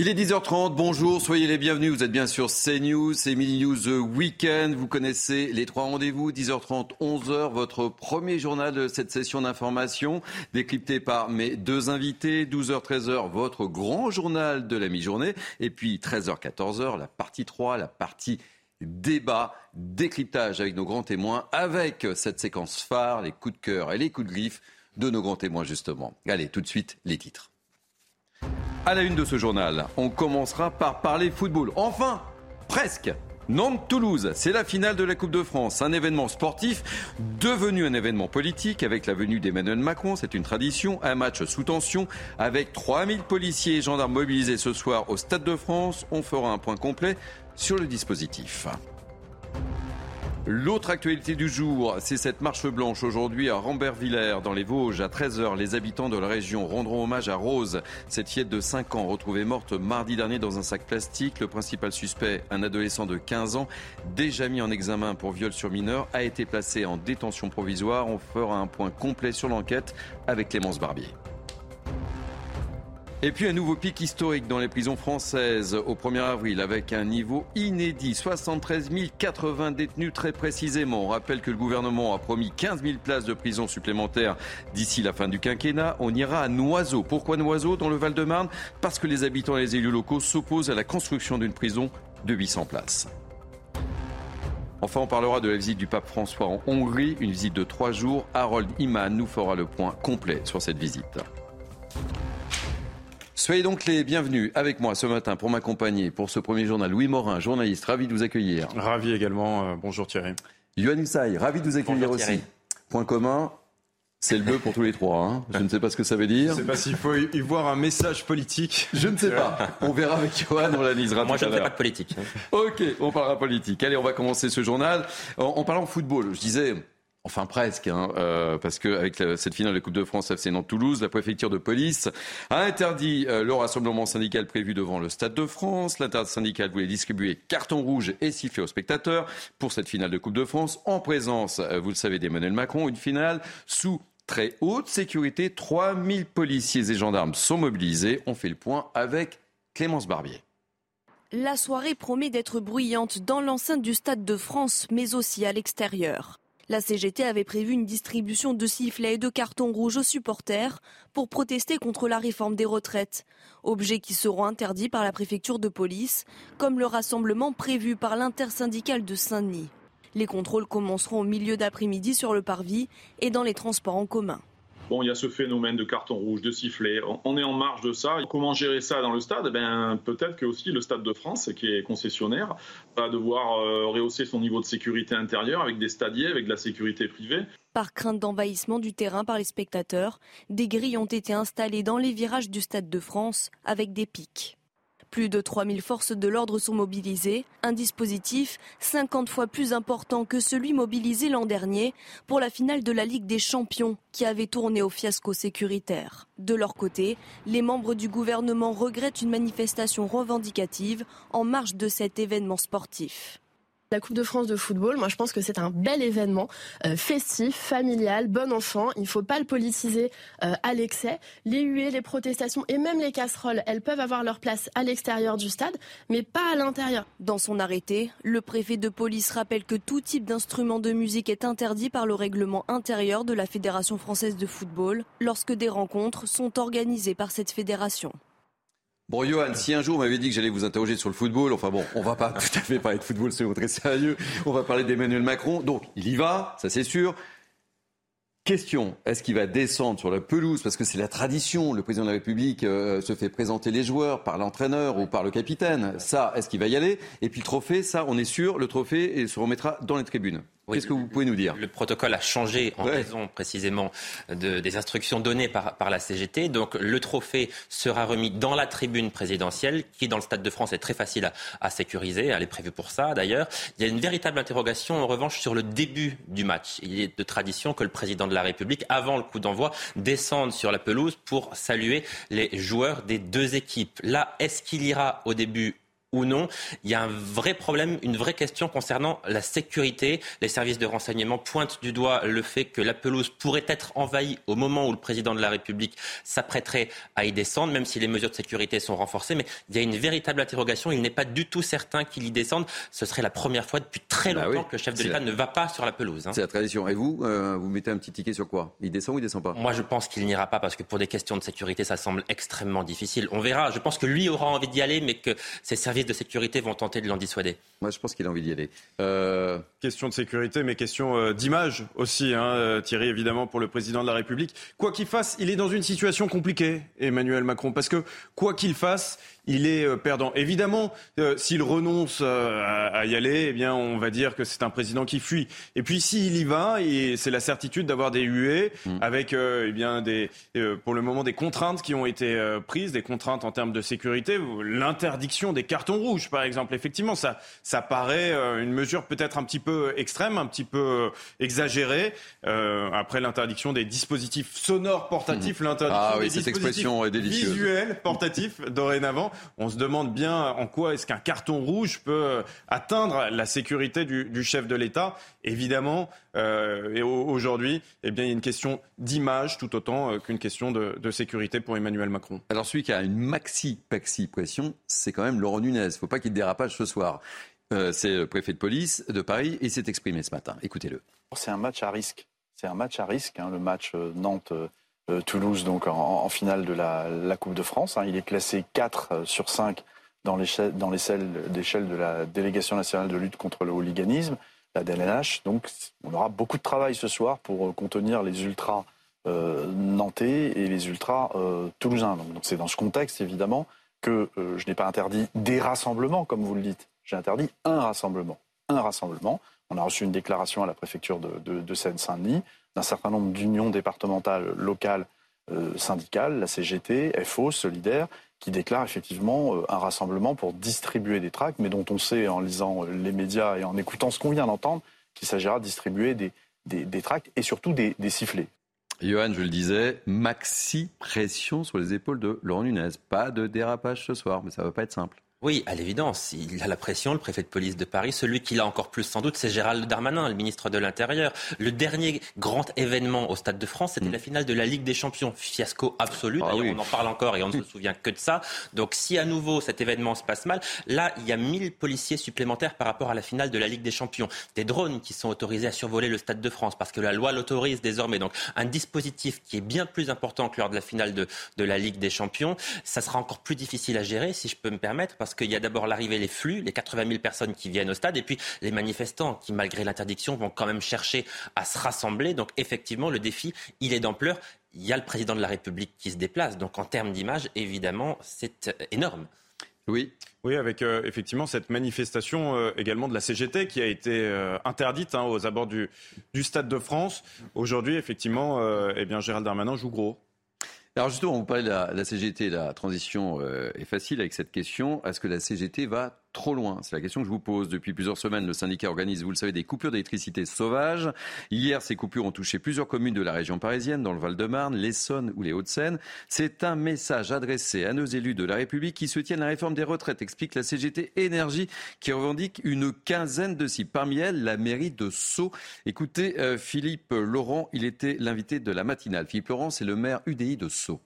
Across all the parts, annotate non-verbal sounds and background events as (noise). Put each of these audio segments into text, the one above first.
Il est 10h30, bonjour, soyez les bienvenus. Vous êtes bien sur CNews, c'est Mini News Weekend. Vous connaissez les trois rendez-vous, 10h30, 11h, votre premier journal de cette session d'information, décrypté par mes deux invités. 12h, 13h, votre grand journal de la mi-journée. Et puis 13h, 14h, la partie 3, la partie débat, décryptage avec nos grands témoins, avec cette séquence phare, les coups de cœur et les coups de griffe de nos grands témoins justement. Allez, tout de suite, les titres. À la une de ce journal, on commencera par parler football. Enfin, presque. Nantes-Toulouse, c'est la finale de la Coupe de France, un événement sportif devenu un événement politique avec la venue d'Emmanuel Macron, c'est une tradition, un match sous tension avec 3000 policiers et gendarmes mobilisés ce soir au Stade de France. On fera un point complet sur le dispositif. L'autre actualité du jour, c'est cette marche blanche aujourd'hui à Rambervillers, dans les Vosges. À 13h, les habitants de la région rendront hommage à Rose, cette fillette de 5 ans retrouvée morte mardi dernier dans un sac plastique. Le principal suspect, un adolescent de 15 ans, déjà mis en examen pour viol sur mineur, a été placé en détention provisoire. On fera un point complet sur l'enquête avec Clémence Barbier. Et puis un nouveau pic historique dans les prisons françaises au 1er avril avec un niveau inédit. 73 080 détenus très précisément. On rappelle que le gouvernement a promis 15 000 places de prison supplémentaires d'ici la fin du quinquennat. On ira à Noiseau. Pourquoi Noiseau dans le Val-de-Marne? Parce que les habitants et les élus locaux s'opposent à la construction d'une prison de 800 places. Enfin, on parlera de la visite du pape François en Hongrie, une visite de trois jours. Harold Iman nous fera le point complet sur cette visite. Soyez donc les bienvenus avec moi ce matin pour m'accompagner pour ce premier journal. Louis Morin, journaliste, ravi de vous accueillir. Ravi également. Euh, bonjour Thierry. Yohann Usaï, ravi de vous accueillir aussi. Point commun, c'est le bleu pour tous les trois. Hein. Je ne sais pas ce que ça veut dire. Je ne sais pas s'il faut y voir un message politique. Je ne sais pas. On verra avec Johan, on l'analysera Moi, je ne fais pas de politique. Ok, on parlera politique. Allez, on va commencer ce journal en, en parlant football. Je disais, Enfin presque, hein, euh, parce qu'avec cette finale de Coupe de France FC Nantes-Toulouse, la préfecture de police a interdit euh, le rassemblement syndical prévu devant le Stade de France. L'intersyndical voulait distribuer carton rouge et siffler aux spectateurs pour cette finale de Coupe de France en présence, euh, vous le savez, d'Emmanuel Macron. Une finale sous très haute sécurité. 3000 policiers et gendarmes sont mobilisés. On fait le point avec Clémence Barbier. La soirée promet d'être bruyante dans l'enceinte du Stade de France, mais aussi à l'extérieur. La CGT avait prévu une distribution de sifflets et de cartons rouges aux supporters pour protester contre la réforme des retraites, objets qui seront interdits par la préfecture de police, comme le rassemblement prévu par l'intersyndicale de Saint-Denis. Les contrôles commenceront au milieu d'après-midi sur le parvis et dans les transports en commun. Bon, il y a ce phénomène de carton rouge, de sifflet. On est en marge de ça. Comment gérer ça dans le stade? Eh ben, Peut-être que aussi le Stade de France, qui est concessionnaire, va devoir euh, rehausser son niveau de sécurité intérieure avec des stadiers, avec de la sécurité privée. Par crainte d'envahissement du terrain par les spectateurs, des grilles ont été installées dans les virages du Stade de France avec des pics. Plus de 3000 forces de l'ordre sont mobilisées, un dispositif 50 fois plus important que celui mobilisé l'an dernier pour la finale de la Ligue des Champions qui avait tourné au fiasco sécuritaire. De leur côté, les membres du gouvernement regrettent une manifestation revendicative en marge de cet événement sportif. La Coupe de France de football, moi je pense que c'est un bel événement euh, festif, familial, bon enfant. Il ne faut pas le politiser euh, à l'excès. Les huées, les protestations et même les casseroles, elles peuvent avoir leur place à l'extérieur du stade, mais pas à l'intérieur. Dans son arrêté, le préfet de police rappelle que tout type d'instrument de musique est interdit par le règlement intérieur de la Fédération française de football lorsque des rencontres sont organisées par cette fédération. Bon, Johan, si un jour on m'avait dit que j'allais vous interroger sur le football, enfin bon, on va pas (laughs) tout à fait parler de football, c'est très sérieux. On va parler d'Emmanuel Macron. Donc, il y va, ça c'est sûr. Question, est-ce qu'il va descendre sur la pelouse? Parce que c'est la tradition, le président de la République euh, se fait présenter les joueurs par l'entraîneur ou par le capitaine. Ça, est-ce qu'il va y aller? Et puis le trophée, ça, on est sûr, le trophée se remettra dans les tribunes. Qu'est-ce que vous pouvez nous dire Le protocole a changé en raison précisément de, des instructions données par, par, la CGT. Donc le trophée sera remis dans la tribune présidentielle, qui dans le Stade de France est très facile à, à sécuriser. Elle est prévue pour ça d'ailleurs. Il y a une véritable interrogation en revanche sur le début du match. Il est de tradition que le président de la République, avant le coup d'envoi, descende sur la pelouse pour saluer les joueurs des deux équipes. Là, est-ce qu'il ira au début ou non. Il y a un vrai problème, une vraie question concernant la sécurité. Les services de renseignement pointent du doigt le fait que la pelouse pourrait être envahie au moment où le président de la République s'apprêterait à y descendre, même si les mesures de sécurité sont renforcées. Mais il y a une véritable interrogation. Il n'est pas du tout certain qu'il y descende. Ce serait la première fois depuis très bah longtemps que le chef de l'État ne va pas sur la pelouse. Hein. C'est la tradition. Et vous, euh, vous mettez un petit ticket sur quoi? Il descend ou il descend pas? Moi, je pense qu'il n'ira pas parce que pour des questions de sécurité, ça semble extrêmement difficile. On verra. Je pense que lui aura envie d'y aller, mais que ses services de sécurité vont tenter de l'en dissuader. Moi, je pense qu'il a envie d'y aller. Euh... Question de sécurité, mais question euh, d'image aussi, hein, euh, Thierry, évidemment, pour le président de la République. Quoi qu'il fasse, il est dans une situation compliquée, Emmanuel Macron, parce que quoi qu'il fasse, il est euh, perdant. Évidemment, euh, s'il renonce euh, à, y aller, eh bien, on va dire que c'est un président qui fuit. Et puis, s'il y va, c'est la certitude d'avoir des huées mm. avec, eh bien, des, pour le moment, des contraintes qui ont été prises, des contraintes en termes de sécurité, l'interdiction des cartons rouges, par exemple. Effectivement, ça, ça paraît une mesure peut-être un petit peu extrême, un petit peu exagérée. après l'interdiction des dispositifs sonores portatifs, mm. l'interdiction ah, oui, des cette expression est visuels portatifs (laughs) dorénavant on se demande bien en quoi est-ce qu'un carton rouge peut euh, atteindre la sécurité du, chef de l'État. Évidemment, euh, et aujourd'hui, eh bien, il y a une question d'image tout autant euh, qu'une question de, sécurité pour Emmanuel Macron. Alors celui qui a une maxi-paxi pression, c'est quand même Laurent Nunez. Il ne faut pas qu'il dérapage ce soir. c'est le préfet de police de Paris et s'est exprimé ce matin. Écoutez-le. C'est un match à risque. C'est un match à risque, hein, le match Nantes. Euh, Toulouse donc en, finale de la, Coupe de France. Hein. Il est classé 4 euh, sur 5 dans l'échelle de la délégation nationale de lutte contre le hooliganisme, la DNH. Donc on aura beaucoup de travail ce soir pour euh, contenir les ultras nantais et les ultras toulousains. Donc c'est dans ce contexte évidemment que je n'ai pas interdit des rassemblements comme vous le dites. J'ai interdit un rassemblement. Un rassemblement. On a reçu une déclaration à la préfecture de, de Seine-Saint-Denis d'un certain nombre d'unions départementales, locales, euh, syndicales, la CGT, FO, Solidaire, qui déclarent effectivement euh, un rassemblement pour distribuer des tracts, mais dont on sait en lisant euh, les médias et en écoutant ce qu'on vient d'entendre qu'il s'agira de distribuer des, tracts et surtout des, des sifflets. Johan, je le disais, maxi pression sur les épaules de Laurent Nunez. Pas de dérapage ce soir, mais ça ne va pas être simple. Oui, à l'évidence, il a la pression, le préfet de police de Paris. Celui qui l'a encore plus sans doute, c'est Gérald Darmanin, le ministre de l'Intérieur. Le dernier grand événement au Stade de France, c'était mm. la finale de la Ligue des Champions. Fiasco absolu. Ah D'ailleurs, on en parle encore et on ne se souvient que de ça. Donc, si à nouveau cet événement se passe mal, là, il y a 1000 policiers supplémentaires par rapport à la finale de la Ligue des Champions. Des drones qui sont autorisés à survoler le Stade de France parce que la loi l'autorise désormais. Donc, un dispositif qui est bien plus important que lors de la finale de, de la Ligue des Champions. Ça sera encore plus difficile à gérer, si je peux me permettre, parce parce qu'il y a d'abord l'arrivée, les flux, les 80 000 personnes qui viennent au stade, et puis les manifestants qui, malgré l'interdiction, vont quand même chercher à se rassembler. Donc effectivement, le défi, il est d'ampleur. Il y a le président de la République qui se déplace. Donc en termes d'image, évidemment, c'est euh, énorme. Oui. Oui, avec euh, effectivement cette manifestation euh, également de la CGT qui a été interdite hein, aux abords du, du, Stade de France. Aujourd'hui, effectivement, eh bien, Gérald Darmanin joue gros. Alors justement, vous parlez de la, la CGT, la transition euh, est facile avec cette question. Est-ce que la CGT va trop loin C'est la question que je vous pose. Depuis plusieurs semaines, le syndicat organise, vous le savez, des coupures d'électricité sauvages. Hier, ces coupures ont touché plusieurs communes de la région parisienne, dans le Val-de-Marne, l'Essonne ou les Hauts-de-Seine. C'est un message adressé à nos élus de la République qui soutiennent la réforme des retraites, explique la CGT Énergie, qui revendique une quinzaine de sites. Parmi elles, la mairie de Sceaux. Écoutez, euh, Philippe Laurent, il était l'invité de la matinale. Philippe Laurent, c'est le maire UDI de Sceaux.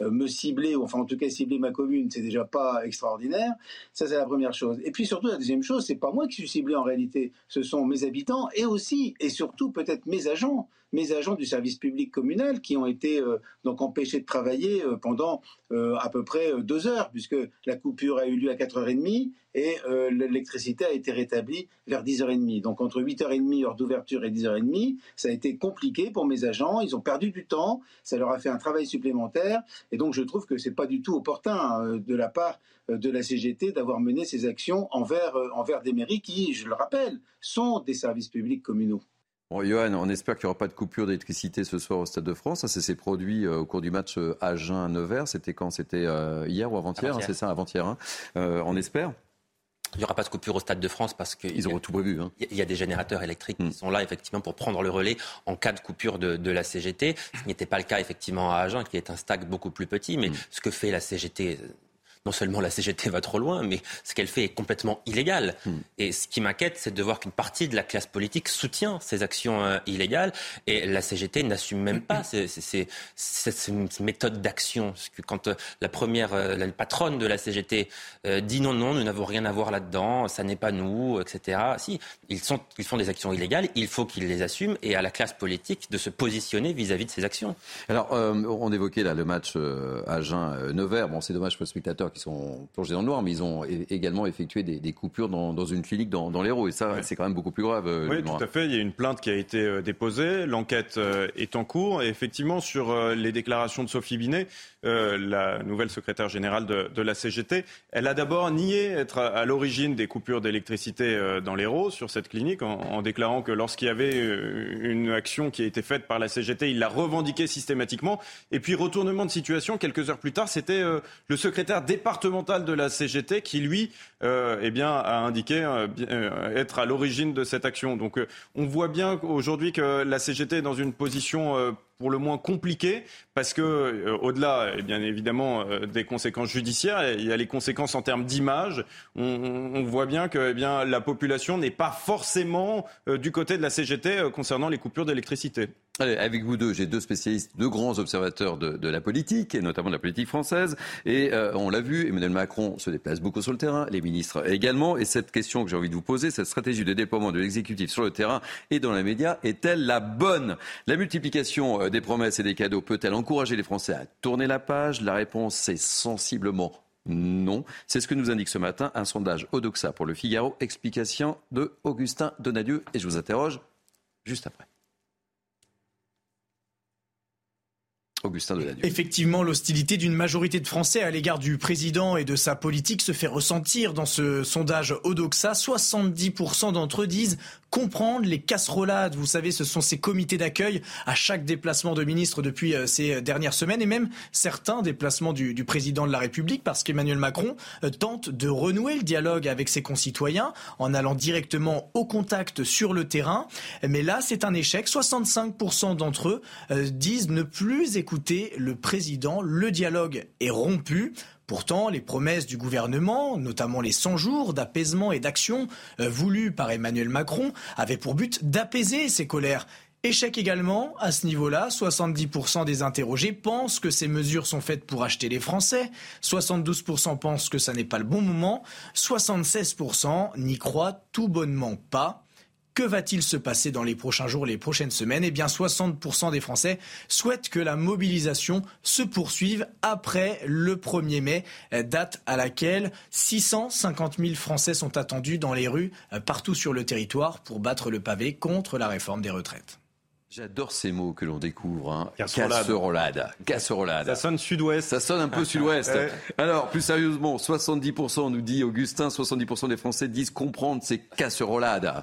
Euh, me cibler, enfin en tout cas cibler ma commune, c'est déjà pas extraordinaire. Ça, c'est la première chose. Et puis surtout, la deuxième chose, c'est pas moi qui suis ciblé en réalité, ce sont mes habitants et aussi et surtout peut-être mes agents mes agents du service public communal qui ont été euh, donc empêchés de travailler euh, pendant euh, à peu près deux heures, puisque la coupure a eu lieu à 4h30 et l'électricité a été rétablie vers 10h30. Donc entre 8h30, heure d'ouverture, et 10h30, ça a été compliqué pour mes agents. Ils ont perdu du temps, ça leur a fait un travail supplémentaire. Et donc je trouve que c'est pas du tout opportun de la part de la CGT d'avoir mené ces actions envers, envers des mairies qui, je le rappelle, sont des services publics communaux. Bon, Johan, on espère qu'il n'y aura pas de coupure d'électricité ce soir au Stade de France. Ça, s'est produit euh, au cours du match euh, Agen-Nevers. C'était quand? C'était euh, hier ou avant-hier, hein, c'est ça, avant-hier. Hein. on espère il n'y aura pas de coupure au Stade de France parce qu'ils auront tout prévu. Hein. Il y a des générateurs électriques qui hmm. sont là effectivement pour prendre le relais en cas de coupure de, la CGT. Ce n'était pas le cas effectivement à Agen, qui est un stade beaucoup plus petit. Mais hmm. ce que fait la CGT non seulement la CGT va trop loin, mais ce qu'elle fait est complètement illégal. Hmm. Et ce qui m'inquiète, c'est de voir qu'une partie de la classe politique soutient ces actions euh, illégales et la CGT n'assume même pas ces, ces, méthodes d'action. Quand euh, la première, euh, la patronne de la CGT dit non, non, nous n'avons rien à voir là-dedans, ça n'est pas nous, etc. Si, ils, sont, ils font des actions illégales, il faut qu'ils les assument et à la classe politique de se positionner vis-à-vis de ces actions. Alors, on évoquait là le match Agen-Nevers. Bon, c'est dommage pour les spectateurs qui sont plongés dans le noir, mais ils ont également effectué des, coupures dans, une clinique dans, dans l'Hérault. Et ça, c'est quand même beaucoup plus grave. Euh, oui, tout à fait. Il y a une plainte qui a été euh, déposée. L'enquête euh, est en cours. Et effectivement, sur les déclarations de Sophie Binet, la nouvelle secrétaire générale de, la CGT, elle a d'abord nié être à, l'origine des coupures d'électricité dans l'Hérault sur cette clinique, en, déclarant que lorsqu'il y avait une action qui a été faite par la CGT, il l'a revendiqué systématiquement. Et puis, retournement de situation, quelques heures plus tard, c'était le secrétaire départemental de la CGT qui, lui, eh bien, a indiqué être à l'origine de cette action. Donc on voit bien aujourd'hui que la CGT est dans une position pour le moins compliqué parce que euh, au-delà, eh bien évidemment, euh, des conséquences judiciaires, il y a les conséquences en termes d'image. On, voit bien que eh bien la population n'est pas forcément euh, du côté de la CGT concernant les coupures d'électricité. Avec vous deux, j'ai deux spécialistes, deux grands observateurs de, la politique, et notamment de la politique française. Et on l'a vu, Emmanuel Macron se déplace beaucoup sur le terrain, les ministres également. Et cette question que j'ai envie de vous poser, cette stratégie de déploiement de l'exécutif sur le terrain et dans les médias, est-elle la bonne? La multiplication des promesses et des cadeaux peut-elle encourager les Français à tourner la page? La réponse est sensiblement non. C'est ce que nous indique ce matin un sondage Odoxa pour le Figaro. Explication de Augustin Donadieu. Et je vous interroge juste après. Augustin Effectivement, l'hostilité d'une majorité de Français à l'égard du président et de sa politique se fait ressentir dans ce sondage Odoxa. 70% d'entre eux disent comprendre les casserolades. Vous savez, ce sont ces comités d'accueil à chaque déplacement de ministre depuis euh, ces dernières semaines et même certains déplacements du, président de la République parce qu'Emmanuel Macron euh, tente de renouer le dialogue avec ses concitoyens en allant directement au contact sur le terrain. Mais là, c'est un échec. 65% d'entre eux euh, disent ne plus écouter le président. Le dialogue est rompu. Pourtant, les promesses du gouvernement, notamment les 100 jours d'apaisement et d'action euh, voulus par Emmanuel Macron, avaient pour but d'apaiser ces colères. Échec également à ce niveau-là. 70% des interrogés pensent que ces mesures sont faites pour acheter les Français. 72% pensent que ça n'est pas le bon moment. 76% n'y croient tout bonnement pas. Que va-t-il se passer dans les prochains jours, les prochaines semaines? Eh bien, 60% des Français souhaitent que la mobilisation se poursuive après le 1er mai, date à laquelle 650 000 Français sont attendus dans les rues euh, partout sur le territoire pour battre le pavé contre la réforme des retraites. J'adore ces mots que l'on découvre. Hein. Casserolade. Casserolade. Ça sonne sud-ouest. Ça sonne un peu sud-ouest. Alors, plus sérieusement, 70%, nous dit Augustin, 70% des Français disent comprendre ces casserolades.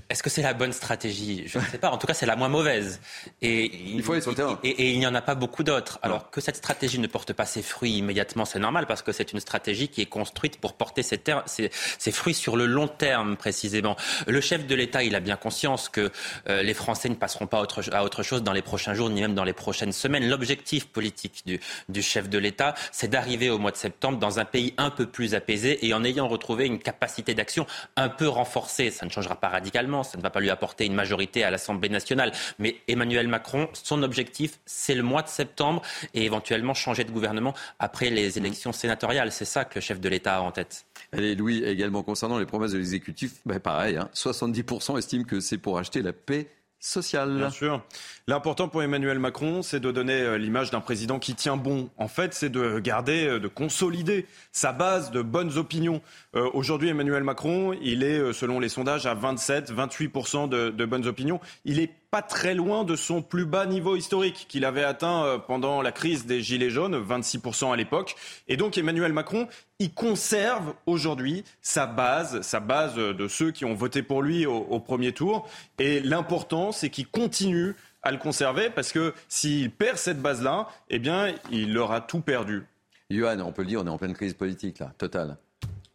Est-ce que c'est la bonne stratégie? Je ne sais pas. En tout cas, c'est la moins mauvaise. Et il faut aller sur le terrain. Et, il n'y en a pas beaucoup d'autres. Alors que cette stratégie ne porte pas ses fruits immédiatement, c'est normal parce que c'est une stratégie qui est construite pour porter ses, ses, fruits sur le long terme précisément. Le chef de l'État, il a bien conscience que euh, les Français ne passeront pas autre, à autre chose dans les prochains jours ni même dans les prochaines semaines. L'objectif politique du, du chef de l'État, c'est d'arriver au mois de septembre dans un pays un peu plus apaisé et en ayant retrouvé une capacité d'action un peu renforcée. Ça ne changera pas radicalement ça ne va pas lui apporter une majorité à l'Assemblée nationale. Mais Emmanuel Macron, son objectif, c'est le mois de septembre et éventuellement changer de gouvernement après les élections sénatoriales. C'est ça que le chef de l'État a en tête. Allez, Louis, également concernant les promesses de l'exécutif, ben pareil, 70% hein. estiment que c'est pour acheter la paix sociale. Bien sûr. L'important pour Emmanuel Macron, c'est de donner euh, l'image d'un président qui tient bon. En fait, c'est de garder, euh, de consolider sa base de bonnes opinions. Euh, aujourd'hui, Emmanuel Macron, il est, selon les sondages, à 27, 28% de, bonnes opinions. Il est pas très loin de son plus bas niveau historique qu'il avait atteint pendant la crise des Gilets jaunes, 26% à l'époque. Et donc Emmanuel Macron, il conserve aujourd'hui sa base, sa base de ceux qui ont voté pour lui au, premier tour. Et l'important, c'est qu'il continue à le conserver parce que s'il perd cette base-là, eh bien, il aura tout perdu. Johan, on peut le dire, on est en pleine crise politique, là, totale.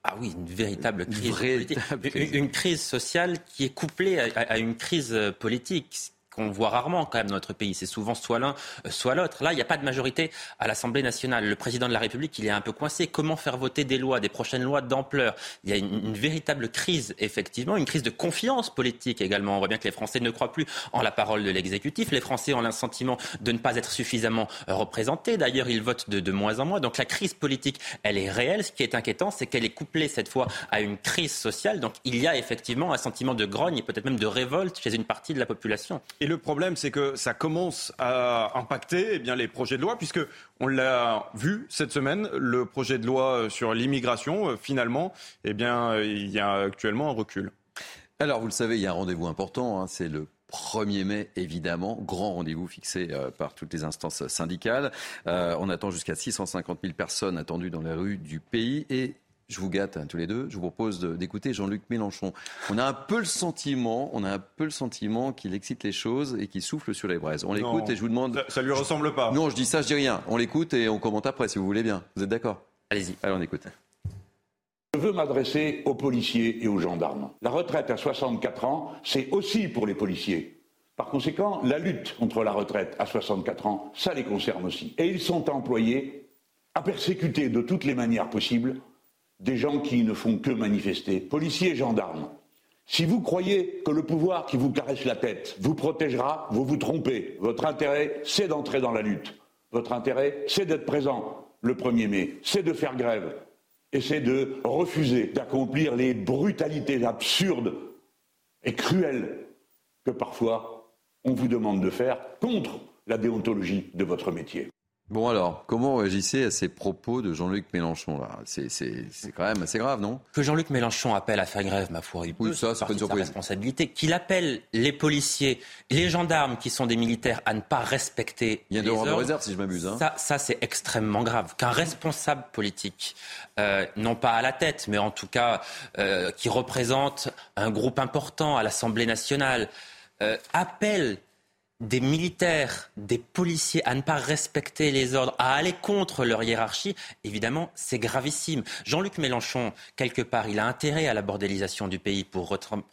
Ah oui, une véritable crise, (laughs) une, crise sociale qui est couplée à, une crise politique qu'on voit rarement quand même dans notre pays. C'est souvent soit l'un, euh, soit l'autre. Là, il n'y a pas de majorité à l'Assemblée nationale. Le président de la République, il est un peu coincé. Comment faire voter des lois, des prochaines lois d'ampleur? Il y a une, véritable crise, effectivement, une crise de confiance politique également. On voit bien que les Français ne croient plus en la parole de l'exécutif. Les Français ont le sentiment de ne pas être suffisamment représentés. D'ailleurs, ils votent de, moins en moins. Donc la crise politique, elle est réelle. Ce qui est inquiétant, c'est qu'elle est couplée cette fois à une crise sociale. Donc il y a effectivement un sentiment de grogne et peut-être même de révolte chez une partie de la population. Le problème, c'est que ça commence à impacter eh les projets de loi, puisque on l'a vu cette semaine, le projet de loi sur l'immigration, euh, finalement, eh il y a actuellement un recul. Alors, vous le savez, il y a un rendez-vous important, hein, c'est le 1er mai, évidemment, grand rendez-vous fixé euh, par toutes les instances syndicales. Euh, on attend jusqu'à 650 000 personnes attendues dans les rues du pays et je vous gâte hein, tous les deux, je vous propose d'écouter Jean-Luc Mélenchon. On a un peu le sentiment, on a un peu le sentiment qu'il excite les choses et qu'il souffle sur les braises. On l'écoute et je vous demande. Ça, ne lui ressemble pas. Non, je dis ça, je dis rien. On l'écoute et on commente après si vous voulez bien. Vous êtes d'accord? Allez-y. Allez, on écoute. Je veux m'adresser aux policiers et aux gendarmes. La retraite à 64 ans, c'est aussi pour les policiers. Par conséquent, la lutte contre la retraite à 64 ans, ça les concerne aussi. Et ils sont employés à persécuter de toutes les manières possibles des gens qui ne font que manifester, policiers et gendarmes. Si vous croyez que le pouvoir qui vous caresse la tête vous protégera, vous vous trompez. Votre intérêt, c'est d'entrer dans la lutte. Votre intérêt, c'est d'être présent le 1er mai, c'est de faire grève, et c'est de refuser d'accomplir les brutalités absurdes et cruelles que parfois on vous demande de faire contre la déontologie de votre métier. Bon alors, comment réagissez à ces propos de Jean-Luc Mélenchon là? C'est, quand même assez grave, non? Que Jean-Luc Mélenchon appelle à faire grève, ma foi, il peut, ça, c'est une surprise. responsabilité. Qu'il appelle les policiers, les gendarmes qui sont des militaires à ne pas respecter. Il y a des ordres de réserve, si je m'abuse. Hein. Ça, ça c'est extrêmement grave. Qu'un responsable politique, euh, non pas à la tête, mais en tout cas euh, qui représente un groupe important à l'Assemblée nationale, euh, appelle des militaires, des policiers à ne pas respecter les ordres, à aller contre leur hiérarchie, évidemment, c'est gravissime. Jean-Luc Mélenchon, quelque part, il a intérêt à la bordélisation du pays, pour reprendre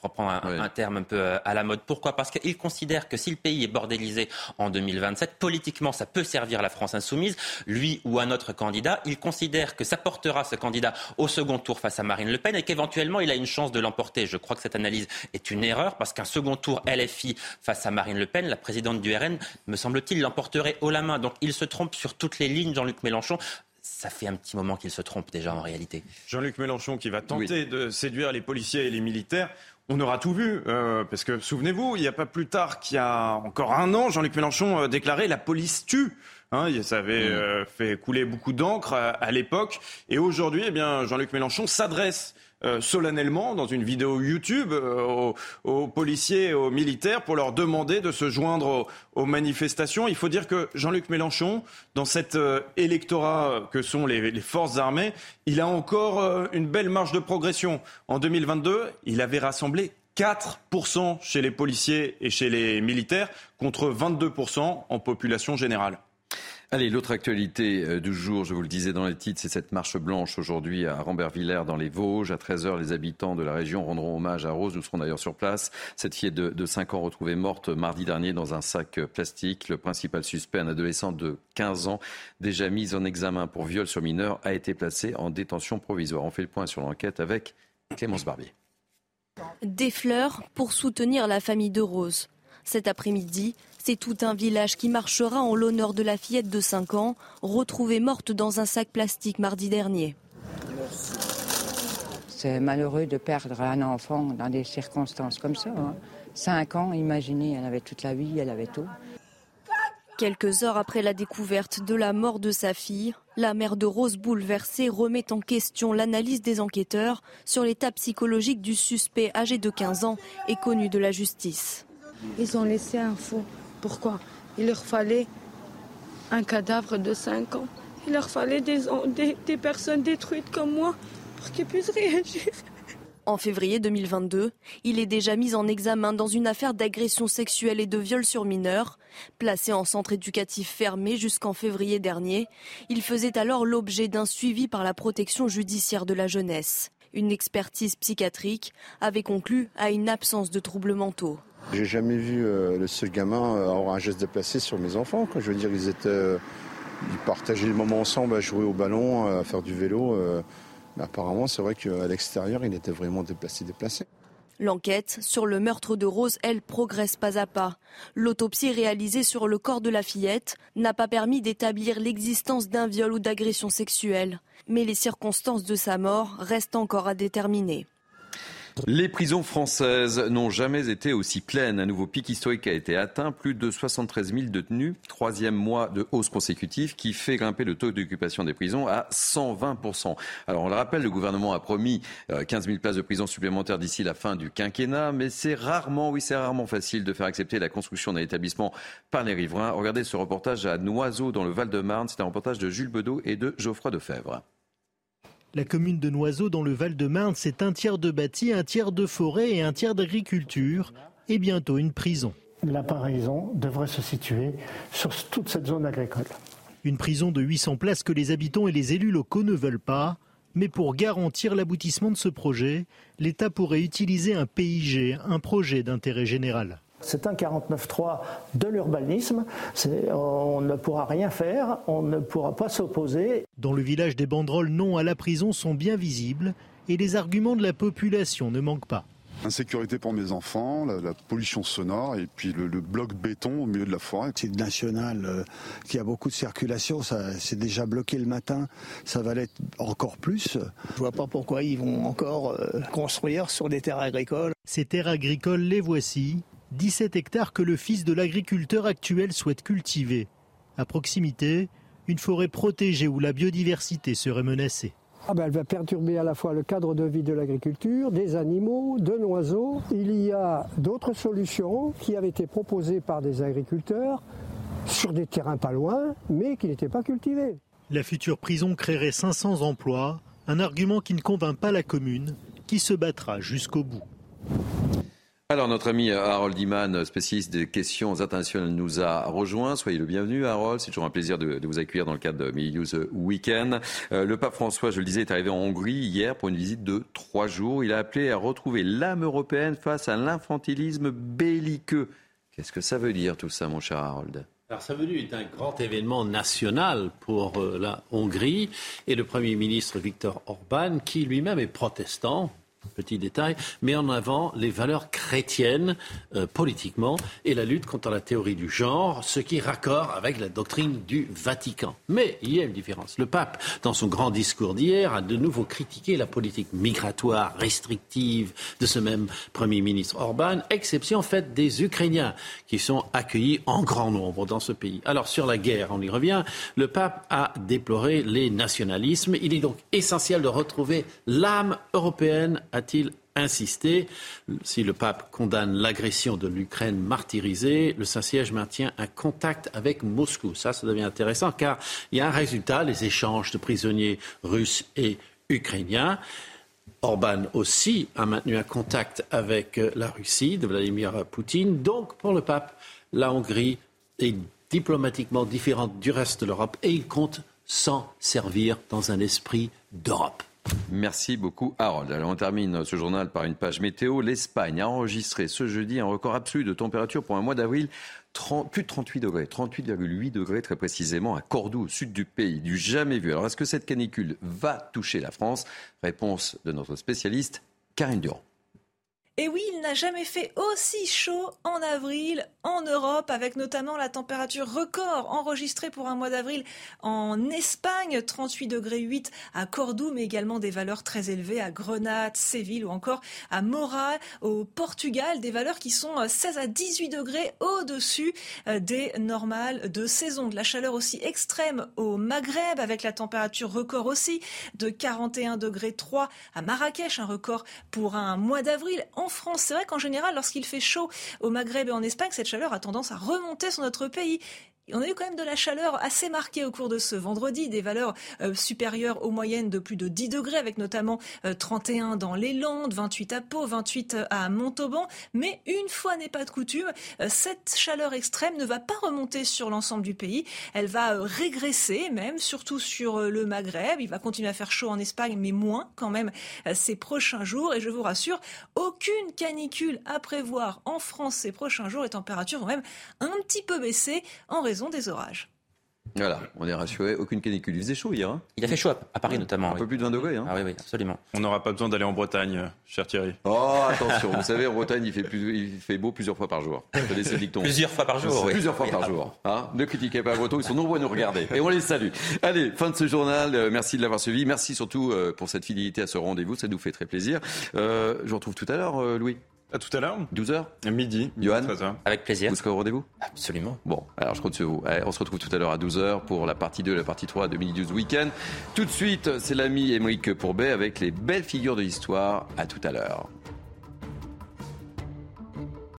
un, terme un peu euh, à la mode. Pourquoi? Parce qu'il considère que si le pays est bordélisé en 2027, politiquement, ça peut servir la France insoumise. Lui ou un autre candidat, il considère que ça portera ce candidat au second tour face à Marine Le Pen et qu'éventuellement, il a une chance de l'emporter. Je crois que cette analyse est une erreur parce qu'un second tour LFI face à Marine Le Pen, la présidente du RN, me semble-t-il, l'emporterait haut la main. Donc il se trompe sur toutes les lignes, Jean-Luc Mélenchon ça fait un petit moment qu'il se trompe déjà en réalité. Jean-Luc Mélenchon qui va tenter de séduire les policiers et les militaires. On aura tout vu, euh, parce que souvenez-vous, il n'y a pas plus tard qu'il y a encore un an, Jean-Luc Mélenchon euh, déclaré la police tue. Hein, ça avait mm. euh, fait couler beaucoup d'encre à, l'époque. Et aujourd'hui, eh bien, Jean-Luc Mélenchon s'adresse euh, solennellement dans une vidéo YouTube euh, aux, policiers et aux militaires pour leur demander de se joindre aux, manifestations. Il faut dire que Jean-Luc Mélenchon, dans cet euh, électorat que sont les, les, forces armées, il a encore une belle marge de progression. En 2022, il avait rassemblé 4% chez les policiers et chez les militaires contre 22% en population générale. Allez, l'autre actualité euh, du jour, je vous le disais dans les titres, c'est cette marche blanche aujourd'hui à Rambervillers dans les Vosges. À 13h, les habitants de la région rendront hommage à Rose. Nous serons d'ailleurs sur place. Cette fille de, de 5 ans retrouvée morte mardi dernier dans un sac plastique. Le principal suspect, un adolescent de 15 ans, déjà mis en examen pour viol sur mineur, a été placé en détention provisoire. On fait le point sur l'enquête avec Clémence Barbier. Des fleurs pour soutenir la famille de Rose. Cet après-midi, c'est tout un village qui marchera en l'honneur de la fillette de 5 ans, retrouvée morte dans un sac plastique mardi dernier. C'est malheureux de perdre un enfant dans des circonstances comme ça. 5 hein. ans, imaginez, elle avait toute la vie, elle avait tout. Quelques heures après la découverte de la mort de sa fille, la mère de Rose bouleversée remet en question l'analyse des enquêteurs sur l'état psychologique du suspect âgé de 15 ans et connu de la justice. Ils ont laissé un faux. Pourquoi Il leur fallait un cadavre de 5 ans. Il leur fallait des, personnes détruites comme moi pour qu'ils puissent réagir. En février 2022, il est déjà mis en examen dans une affaire d'agression sexuelle et de viol sur mineurs. Placé en centre éducatif fermé jusqu'en février dernier, il faisait alors l'objet d'un suivi par la protection judiciaire de la jeunesse. Une expertise psychiatrique avait conclu à une absence de troubles mentaux. J'ai jamais vu euh, le seul gamin avoir un geste déplacé sur mes enfants. Je veux dire, ils étaient, ils partageaient le moment ensemble à jouer au ballon, à faire du vélo. mais apparemment, c'est vrai qu'à l'extérieur, il était vraiment déplacé, déplacé. L'enquête sur le meurtre de Rose, elle, progresse pas à pas. L'autopsie réalisée sur le corps de la fillette n'a pas permis d'établir l'existence d'un viol ou d'agression sexuelle. Mais les circonstances de sa mort restent encore à déterminer. Les prisons françaises n'ont jamais été aussi pleines. Un nouveau pic historique a été atteint. Plus de 73 000 détenus. Troisième mois de hausse consécutive qui fait grimper le taux d'occupation des prisons à 120% Alors on le rappelle, le gouvernement a promis 15 euh, 000 places de prison supplémentaires d'ici la fin du quinquennat. Mais c'est rarement, oui, c'est rarement facile de faire accepter la construction d'un établissement par les riverains. Regardez ce reportage à Noiseau dans le Val-de-Marne. C'est un reportage de Jules Bedeau et de Geoffroy Defebvre. La commune de Noiseau, dans le Val-de-Marne, c'est un tiers de bâti, un tiers de forêt et un tiers d'agriculture, et bientôt une prison. La paraison devrait se situer sur toute cette zone agricole. Une prison de 800 places que les habitants et les élus locaux ne veulent pas. Mais pour garantir l'aboutissement de ce projet, l'État pourrait utiliser un PIG, un projet d'intérêt général. C'est un 49.3 de l'urbanisme. On ne pourra rien faire, on ne pourra pas s'opposer. Dans le village, des banderoles non à la prison sont bien visibles et les arguments de la population ne manquent pas. Insécurité pour mes enfants, la, pollution sonore et puis le, bloc béton au milieu de la forêt. C'est national euh, qui a beaucoup de circulation, ça c'est déjà bloqué le matin, ça va l'être encore plus. Je vois pas pourquoi ils vont encore euh, construire sur des terres agricoles. Ces terres agricoles, les voici. 17 hectares que le fils de l'agriculteur actuel souhaite cultiver. À proximité, une forêt protégée où la biodiversité serait menacée. Ah ben elle va perturber à la fois le cadre de vie de l'agriculture, des animaux, de l'oiseau. Il y a d'autres solutions qui avaient été proposées par des agriculteurs sur des terrains pas loin, mais qui n'étaient pas cultivés. La future prison créerait 500 emplois, un argument qui ne convainc pas la commune, qui se battra jusqu'au bout. Alors, notre ami Harold Iman, spécialiste des questions internationales, nous a rejoint. Soyez le bienvenu, Harold. C'est toujours un plaisir de, vous accueillir dans le cadre de Mini News Weekend. Euh, le pape François, je le disais, est arrivé en Hongrie hier pour une visite de trois jours. Il a appelé à retrouver l'âme européenne face à l'infantilisme belliqueux. Qu'est-ce que ça veut dire tout ça, mon cher Harold? Alors, sa venue est un grand événement national pour euh, la Hongrie et le Premier ministre Viktor Orban, qui lui-même est protestant, petit détail, met en avant les valeurs chrétiennes euh, politiquement et la lutte contre la théorie du genre, ce qui est raccord avec la doctrine du Vatican. Mais il y a une différence. Le pape, dans son grand discours d'hier, a de nouveau critiqué la politique migratoire restrictive de ce même Premier ministre Orban, exception faite des Ukrainiens qui sont accueillis en grand nombre dans ce pays. Alors sur la guerre, on y revient, le pape a déploré les nationalismes. Il est donc essentiel de retrouver l'âme européenne a-t-il insisté. Si le pape condamne l'agression de l'Ukraine martyrisée, le Saint-Siège maintient un contact avec Moscou. Ça, ça devient intéressant car il y a un résultat, les échanges de prisonniers russes et ukrainiens. Orban aussi a maintenu un contact avec la Russie de Vladimir Poutine. Donc, pour le pape, la Hongrie est diplomatiquement différente du reste de l'Europe et il compte s'en servir dans un esprit d'Europe. Merci beaucoup, Harold. Alors, on termine ce journal par une page météo. L'Espagne a enregistré ce jeudi un record absolu de température pour un mois d'avril. plus de 38 degrés, 38,8 degrés très précisément à Cordoue, au sud du pays, du jamais vu. Alors, est-ce que cette canicule va toucher la France? Réponse de notre spécialiste, Karine Durand. Et oui, il n'a jamais fait aussi chaud en avril en Europe, avec notamment la température record enregistrée pour un mois d'avril en Espagne, 38 degrés 8 à Cordoue, mais également des valeurs très élevées à Grenade, Séville ou encore à Mora, au Portugal, des valeurs qui sont 16 à 18 degrés au-dessus euh, des normales de saison. De la chaleur aussi extrême au Maghreb, avec la température record aussi de 41 degrés 3 à Marrakech, un record pour un mois d'avril en France. C'est vrai qu'en général, lorsqu'il fait chaud au Maghreb et en Espagne, cette chaleur a tendance à remonter sur notre pays. On a eu quand même de la chaleur assez marquée au cours de ce vendredi, des valeurs euh, supérieures aux moyennes de plus de 10 degrés, avec notamment 31 euh, dans les Landes, 28 à Pau, 28 euh, à Montauban. Mais une fois n'est pas de coutume, cette chaleur extrême ne va pas remonter sur l'ensemble du pays. Elle va régresser même, surtout sur le Maghreb. Il va continuer à faire chaud en Espagne, mais moins quand même ces prochains jours. Et je vous rassure, aucune canicule à prévoir en France ces prochains jours. Les températures vont même un petit peu baisser en raison des orages. Voilà, on est rassuré, aucune canicule. Il faisait chaud hier. Hein il a fait chaud à Paris notamment. Un peu plus de 20 degrés. Hein ah oui, oui, absolument. On n'aura pas besoin d'aller en Bretagne, cher Thierry. Oh, attention, vous savez, en Bretagne, il fait, plus, il fait beau plusieurs fois par jour. plusieurs fois par jour, oui. Plusieurs fois par jour. Hein ne critiquez pas Breton, ils sont nombreux à nous regarder. Et on les salue. Allez, fin de ce journal. Euh, merci de l'avoir suivi. Merci surtout euh, pour cette fidélité à ce rendez-vous. Ça nous fait très plaisir. Euh, je vous retrouve tout à l'heure, Louis. À tout à l'heure. 12h Midi. Johan Avec plaisir. Vous serez au rendez-vous? Absolument. Bon, alors je compte sur vous. on se retrouve tout à l'heure à 12h pour la partie 2 et la partie 3 de Midi 12 Weekend. Tout de suite, c'est l'ami Émeric Pourbet avec les belles figures de l'histoire. À tout à l'heure.